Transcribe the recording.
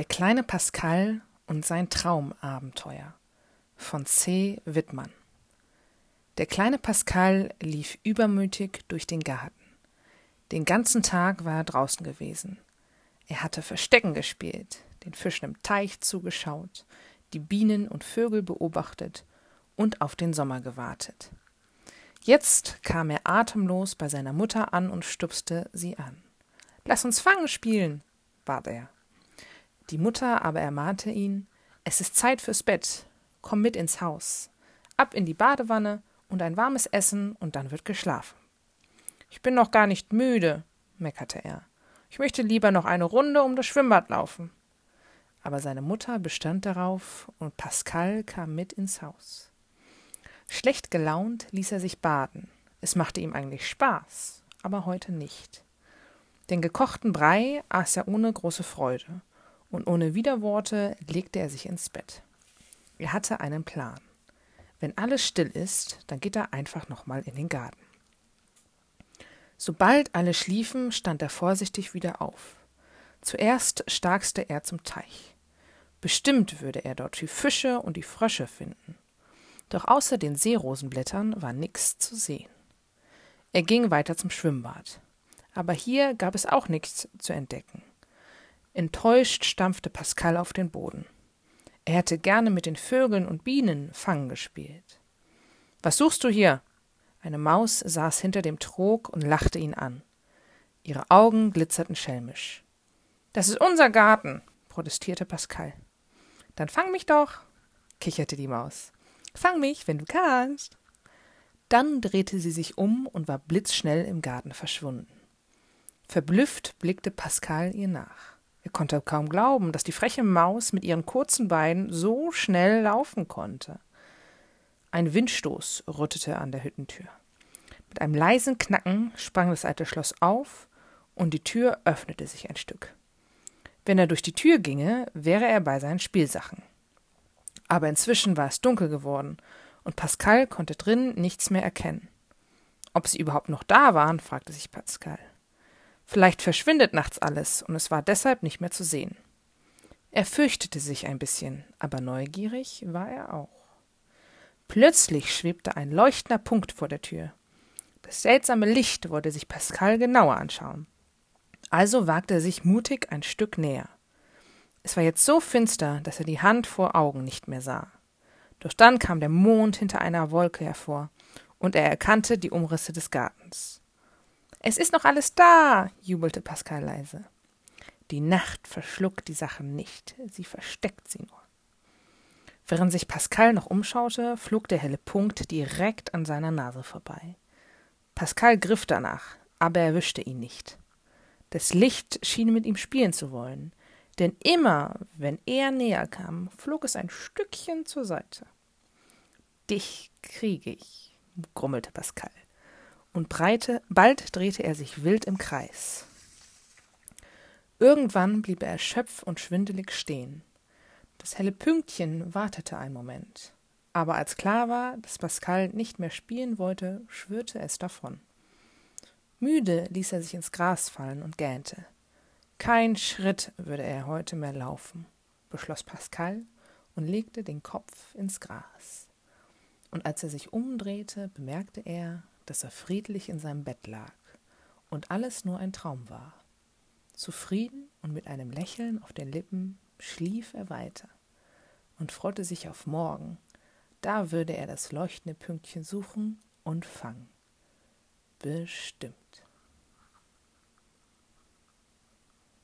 Der kleine Pascal und sein Traumabenteuer von C. Wittmann. Der kleine Pascal lief übermütig durch den Garten. Den ganzen Tag war er draußen gewesen. Er hatte Verstecken gespielt, den Fischen im Teich zugeschaut, die Bienen und Vögel beobachtet und auf den Sommer gewartet. Jetzt kam er atemlos bei seiner Mutter an und stupste sie an. Lass uns Fangen spielen, bat er. Die Mutter aber ermahnte ihn, es ist Zeit fürs Bett, komm mit ins Haus, ab in die Badewanne und ein warmes Essen und dann wird geschlafen. Ich bin noch gar nicht müde, meckerte er. Ich möchte lieber noch eine Runde um das Schwimmbad laufen. Aber seine Mutter bestand darauf, und Pascal kam mit ins Haus. Schlecht gelaunt ließ er sich baden. Es machte ihm eigentlich Spaß, aber heute nicht. Den gekochten Brei aß er ohne große Freude, und ohne Widerworte legte er sich ins Bett. Er hatte einen Plan. Wenn alles still ist, dann geht er einfach nochmal in den Garten. Sobald alle schliefen, stand er vorsichtig wieder auf. Zuerst starkste er zum Teich. Bestimmt würde er dort die Fische und die Frösche finden. Doch außer den Seerosenblättern war nichts zu sehen. Er ging weiter zum Schwimmbad. Aber hier gab es auch nichts zu entdecken. Enttäuscht stampfte Pascal auf den Boden. Er hätte gerne mit den Vögeln und Bienen Fangen gespielt. Was suchst du hier? Eine Maus saß hinter dem Trog und lachte ihn an. Ihre Augen glitzerten schelmisch. Das ist unser Garten, protestierte Pascal. Dann fang mich doch, kicherte die Maus. Fang mich, wenn du kannst. Dann drehte sie sich um und war blitzschnell im Garten verschwunden. Verblüfft blickte Pascal ihr nach. Er konnte kaum glauben, dass die freche Maus mit ihren kurzen Beinen so schnell laufen konnte. Ein Windstoß rüttete an der Hüttentür. Mit einem leisen Knacken sprang das alte Schloss auf und die Tür öffnete sich ein Stück. Wenn er durch die Tür ginge, wäre er bei seinen Spielsachen. Aber inzwischen war es dunkel geworden und Pascal konnte drin nichts mehr erkennen. Ob sie überhaupt noch da waren, fragte sich Pascal. Vielleicht verschwindet nachts alles und es war deshalb nicht mehr zu sehen. Er fürchtete sich ein bisschen, aber neugierig war er auch. Plötzlich schwebte ein leuchtender Punkt vor der Tür. Das seltsame Licht wollte sich Pascal genauer anschauen. Also wagte er sich mutig ein Stück näher. Es war jetzt so finster, dass er die Hand vor Augen nicht mehr sah. Doch dann kam der Mond hinter einer Wolke hervor, und er erkannte die Umrisse des Gartens. Es ist noch alles da, jubelte Pascal leise. Die Nacht verschluckt die Sachen nicht, sie versteckt sie nur. Während sich Pascal noch umschaute, flog der helle Punkt direkt an seiner Nase vorbei. Pascal griff danach, aber erwischte ihn nicht. Das Licht schien mit ihm spielen zu wollen, denn immer, wenn er näher kam, flog es ein Stückchen zur Seite. Dich kriege ich, grummelte Pascal, und breite, bald drehte er sich wild im Kreis. Irgendwann blieb er erschöpft und schwindelig stehen. Das helle Pünktchen wartete einen Moment, aber als klar war, dass Pascal nicht mehr spielen wollte, schwirrte es davon. Müde ließ er sich ins Gras fallen und gähnte. Kein Schritt würde er heute mehr laufen, beschloss Pascal und legte den Kopf ins Gras. Und als er sich umdrehte, bemerkte er, dass er friedlich in seinem Bett lag und alles nur ein Traum war. Zufrieden und mit einem Lächeln auf den Lippen schlief er weiter und freute sich auf morgen, da würde er das leuchtende Pünktchen suchen und fangen. Bestimmt.